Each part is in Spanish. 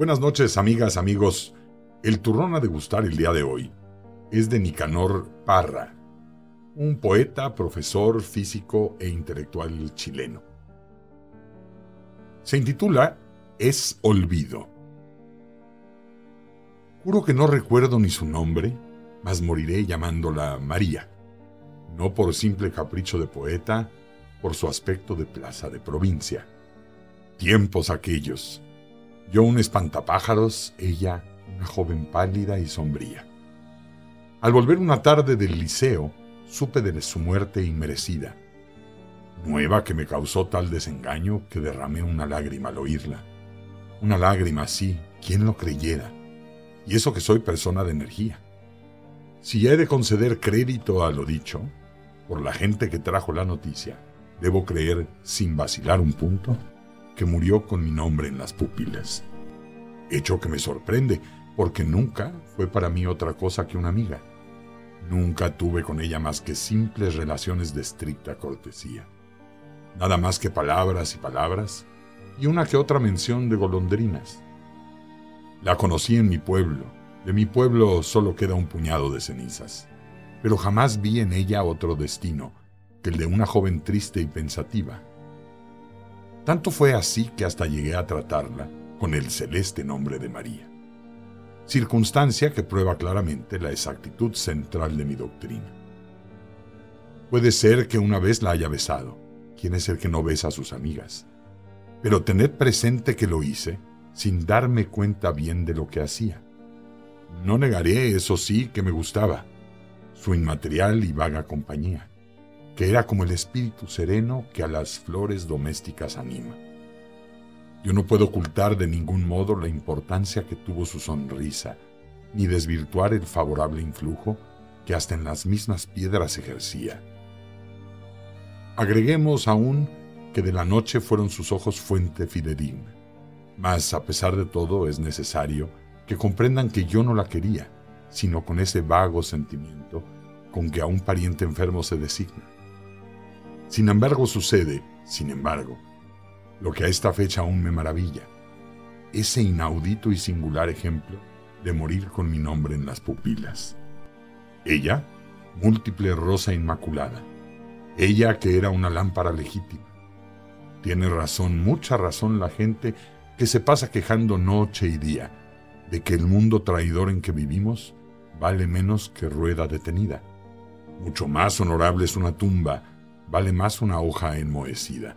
Buenas noches, amigas, amigos. El turrón a degustar el día de hoy es de Nicanor Parra, un poeta, profesor, físico e intelectual chileno. Se intitula Es Olvido. Juro que no recuerdo ni su nombre, mas moriré llamándola María, no por simple capricho de poeta, por su aspecto de plaza de provincia. Tiempos aquellos. Yo un espantapájaros, ella una joven pálida y sombría. Al volver una tarde del liceo, supe de su muerte inmerecida. Nueva que me causó tal desengaño que derramé una lágrima al oírla. Una lágrima así, ¿quién lo creyera? Y eso que soy persona de energía. Si he de conceder crédito a lo dicho, por la gente que trajo la noticia, debo creer, sin vacilar un punto, que murió con mi nombre en las pupilas. Hecho que me sorprende, porque nunca fue para mí otra cosa que una amiga. Nunca tuve con ella más que simples relaciones de estricta cortesía. Nada más que palabras y palabras, y una que otra mención de golondrinas. La conocí en mi pueblo. De mi pueblo solo queda un puñado de cenizas. Pero jamás vi en ella otro destino que el de una joven triste y pensativa. Tanto fue así que hasta llegué a tratarla con el celeste nombre de María circunstancia que prueba claramente la exactitud central de mi doctrina. Puede ser que una vez la haya besado, quien es el que no besa a sus amigas, pero tened presente que lo hice sin darme cuenta bien de lo que hacía. No negaré, eso sí, que me gustaba, su inmaterial y vaga compañía, que era como el espíritu sereno que a las flores domésticas anima. Yo no puedo ocultar de ningún modo la importancia que tuvo su sonrisa, ni desvirtuar el favorable influjo que hasta en las mismas piedras ejercía. Agreguemos aún que de la noche fueron sus ojos fuente fidedigna. Mas, a pesar de todo, es necesario que comprendan que yo no la quería, sino con ese vago sentimiento con que a un pariente enfermo se designa. Sin embargo, sucede, sin embargo, lo que a esta fecha aún me maravilla, ese inaudito y singular ejemplo de morir con mi nombre en las pupilas. Ella, múltiple rosa inmaculada, ella que era una lámpara legítima. Tiene razón, mucha razón la gente que se pasa quejando noche y día de que el mundo traidor en que vivimos vale menos que rueda detenida. Mucho más honorable es una tumba, vale más una hoja enmohecida.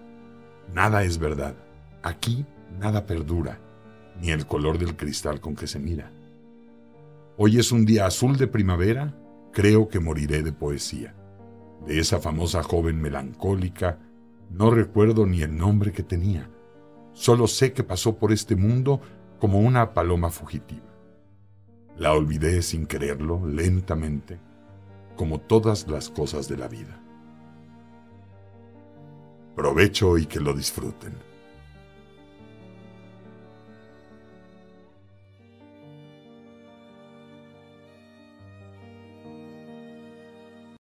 Nada es verdad. Aquí nada perdura, ni el color del cristal con que se mira. Hoy es un día azul de primavera, creo que moriré de poesía. De esa famosa joven melancólica, no recuerdo ni el nombre que tenía. Solo sé que pasó por este mundo como una paloma fugitiva. La olvidé sin quererlo, lentamente, como todas las cosas de la vida. Provecho y que lo disfruten.